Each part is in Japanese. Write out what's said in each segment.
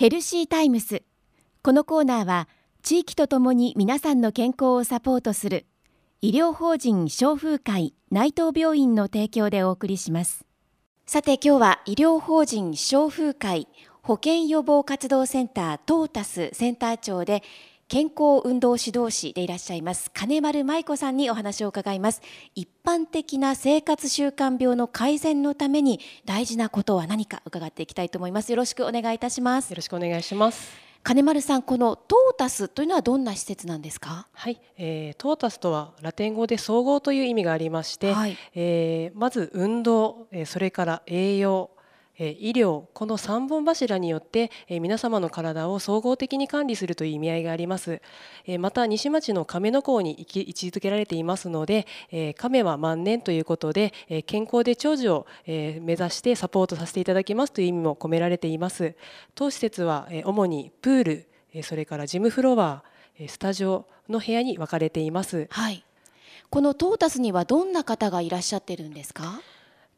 ヘルシータイムス。このコーナーは地域とともに皆さんの健康をサポートする医療法人消風会内藤病院の提供でお送りします。さて今日は医療法人消風会保健予防活動センタートータスセンター長で健康運動指導士でいらっしゃいます金丸舞子さんにお話を伺います。一般的な生活習慣病の改善のために大事なことは何か伺っていきたいと思います。よろしくお願いいたします。よろしくお願いします。金丸さんこのトータスというのはどんな施設なんですか？はい、えー、トータスとはラテン語で総合という意味がありまして、はい、えー、まず運動、えー、それから栄養医療この3本柱によって皆様の体を総合的に管理するという意味合いがあります。また西町の亀の甲に位置づけられていますので亀は万年ということで健康で長寿を目指してサポートさせていただきますという意味も込められています。当施設は主にプールそれからジムフロアスタジオの部屋に分かれています、はい、このトータスにはどんな方がいらっしゃってるんですか？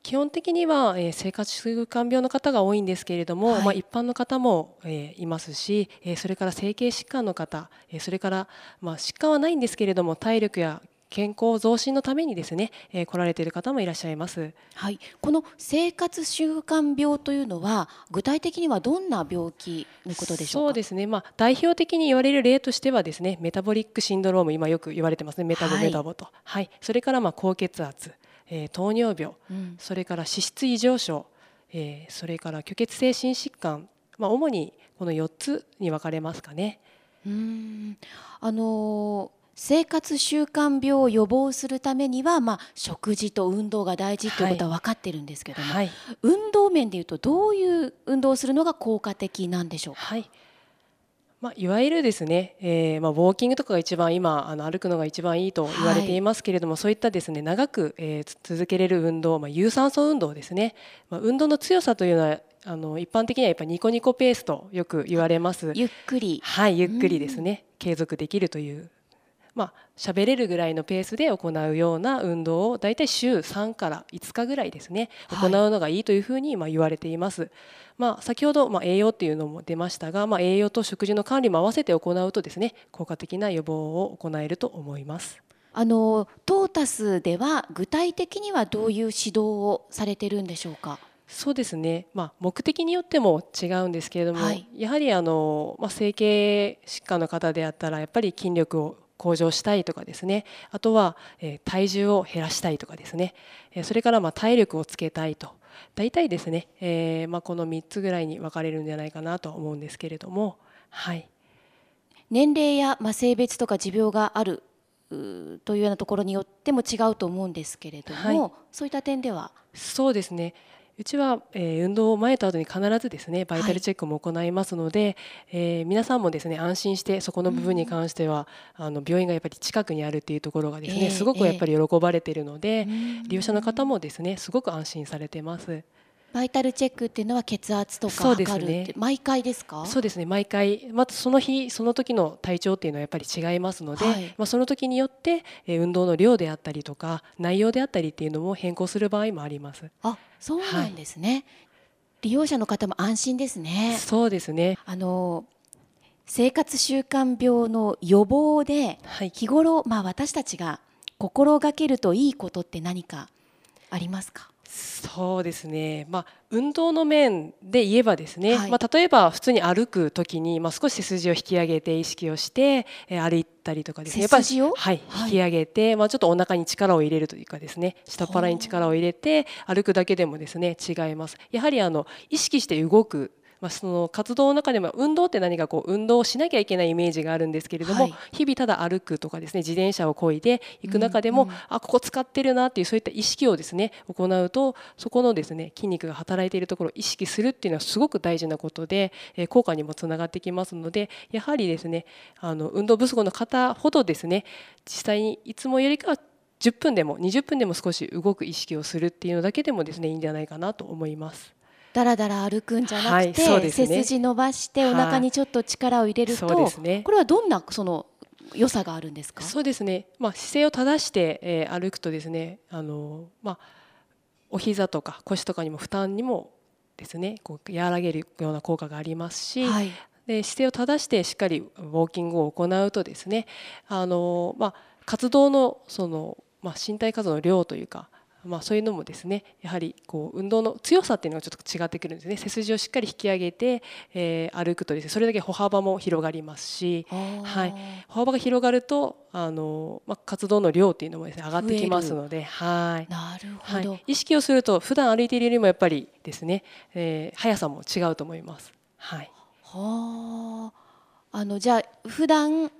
基本的には、えー、生活習慣病の方が多いんですけれども、はい、まあ、一般の方も、えー、いますし、えー、それから整形疾患の方、えー、それから、まあ、疾患はないんですけれども体力や健康増進のためにですね、えー、来られている方もいらっしゃいます。はい、この生活習慣病というのは具体的にはどんな病気のことでしょうそうですね。まあ代表的に言われる例としてはですね、メタボリックシンドローム今よく言われてますね。メタボメタボと。はい、はい、それからまあ高血圧。えー、糖尿病、うん、それから脂質異常症、えー、それから虚血性心疾患、まあ、主にこの4つに分かれますかね。うん。あのー生活習慣病を予防するためには、まあ、食事と運動が大事ということは分かってるんですけども、はい。はい、運動面でいうとどういう運動をするのが効果的なんでしょうか、はいまあ、いわゆるですね、えーまあ、ウォーキングとかが一番今あの歩くのが一番いいと言われていますけれども、はい、そういったですね長く、えー、続けれる運動、まあ、有酸素運動ですね、まあ、運動の強さというのはあの一般的にはやっぱニコニコペースとよく言われます。ゆっくり。はいゆっくりですね、継続できるというまあ喋れるぐらいのペースで行うような運動をだいたい週3から5日ぐらいですね行うのがいいというふうにまあ言われています。まあ、先ほどまあ栄養っていうのも出ましたが、まあ、栄養と食事の管理も合わせて行うとですね効果的な予防を行えると思います。あのトータスでは具体的にはどういう指導をされてるんでしょうか？そうですね、まあ、目的によっても違うんですけれども、はい、やはりあの、まあ、整形疾患の方であったらやっぱり筋力を向上したいとかですね。あとは、え体重を減らしたいとかですね、えそれからま体力をつけたいと。大体ですね、えー、まこの3つぐらいに分かれるんじゃないかなと思うんですけれども、はい、年齢や、ま性別とか持病があるというようなところによっても違うと思うんですけれども、はい、そういった点では。そうですねうちは、えー、運動を前と後に必ずですねバイタルチェックも行いますので、はい、えー、皆さんもですね安心してそこの部分に関しては、うん、あの病院がやっぱり近くにあるっていうところがですね、えー、すごくやっぱり喜ばれているので、えー、利用者の方もですねすごく安心されてます。バイタルチェックっていうのは血圧とか測るって、ね、毎回ですか？そうですね。毎回。またその日その時の体調っていうのはやっぱり違いますので、はい、まあ、その時によって、えー、運動の量であったりとか内容であったりっていうのも変更する場合もあります。あそうなんですね、はい、利用者の方も安心ですね。そうですね。あの生活習慣病の予防で日頃、まあ、私たちが心がけるといいことって何かありますか？そうですね、まあ、運動の面で言えばですね、はい、まあ、例えば普通に歩く時に、まあ、少し背筋を引き上げて意識をして、えー、歩いたりとかですね。やっぱり、はい、引き上げて、まあ、ちょっとお腹に力を入れるというかですね。下っ腹に力を入れて歩くだけでもですね違います。やはりあの意識して動くまあ、その活動の中でも運動って何かこう運動をしなきゃいけないイメージがあるんですけれども、はい、日々ただ歩くとかですね自転車をこいでいく中でも、うんうん、あここ使ってるなっていうそういった意識をですね行うとそこのですね筋肉が働いているところを意識するっていうのはすごく大事なことで、えー、効果にもつながってきますのでやはりですねあの運動不足の方ほどですね実際にいつもよりかは10分でも20分でも少し動く意識をするっていうのだけでもですねいいんじゃないかなと思います。だらだら歩くんじゃなくて、はいね、背筋伸ばしてお腹にちょっと力を入れると、はいね、これはどんなその良さがあるんですか？そうですね、まあ、姿勢を正して、えー、歩くとですねあの、まあ、お膝とか腰とかにも負担にもですねこう和らげるような効果がありますし、はい。で姿勢を正してしっかりウォーキングを行うとですねあの、まあ、活動のその、まあ、身体活動の量というか、まあ、そういうのもですねやはりこう運動の強さっていうのがちょっと違ってくるんですね。背筋をしっかり引き上げて、えー歩くとですねそれだけ歩幅も広がりますし、はい。歩幅が広がるとあの、まあ、活動の量っていうのもですね上がってきますのではい。なるほど、はい、意識をすると普段歩いているよりもやっぱりですね、えー速さも違うと思います。はい、はあ、あのじゃあ普段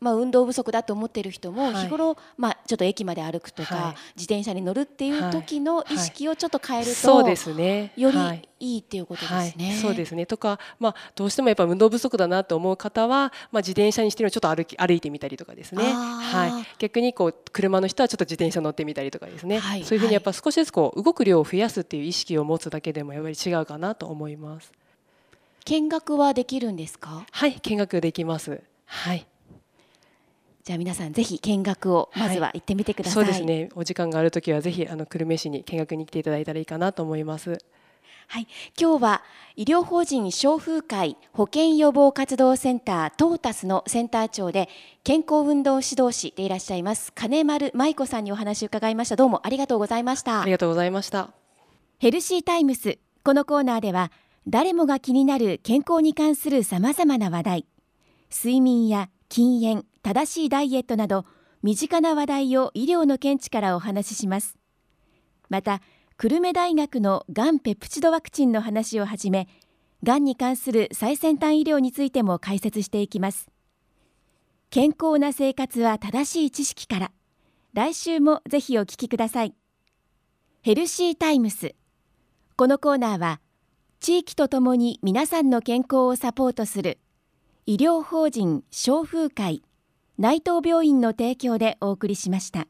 まあ運動不足だと思っている人もはい。日頃、まあちょっと駅まで歩くとか、はい。自転車に乗るっていう時の意識をちょっと変えると、そうですね。よりはい。いいっていうことですはい。ね。そうですね。とか、まあ、どうしてもやっぱ運動不足だなと思う方は、まあ、自転車にしてるのをちょっと歩き歩いてみたりとかですね、はい、逆にこう車の人はちょっと自転車乗ってみたりとかですね、はい。そういうふうにやっぱ少しずつこう動く量を増やすっていう意識を持つだけでもやっぱり違うかなと思います。見学はできるんですか？はい。見学できます。はいじゃあ皆さんぜひ見学をまずは行ってみてください。そうですね。お時間があるときはぜひあの久留米市に見学に来ていただいたらいいかなと思います。はい、今日は医療法人消風会保健予防活動センタートータスのセンター長で健康運動指導士でいらっしゃいます金丸舞子さんにお話を伺いましたどうもありがとうございましたありがとうございました。ヘルシータイムスこのコーナーでは誰もが気になる健康に関するさまざまな話題睡眠や禁煙正しいダイエットなど身近な話題を医療の見地からお話しします。また久留米大学のがんペプチドワクチンの話をはじめがんに関する最先端医療についても解説していきます。健康な生活は正しい知識から来週もぜひお聞きください。ヘルシータイムス。このコーナーは地域とともに皆さんの健康をサポートする医療法人消風会内藤病院の提供でお送りしました。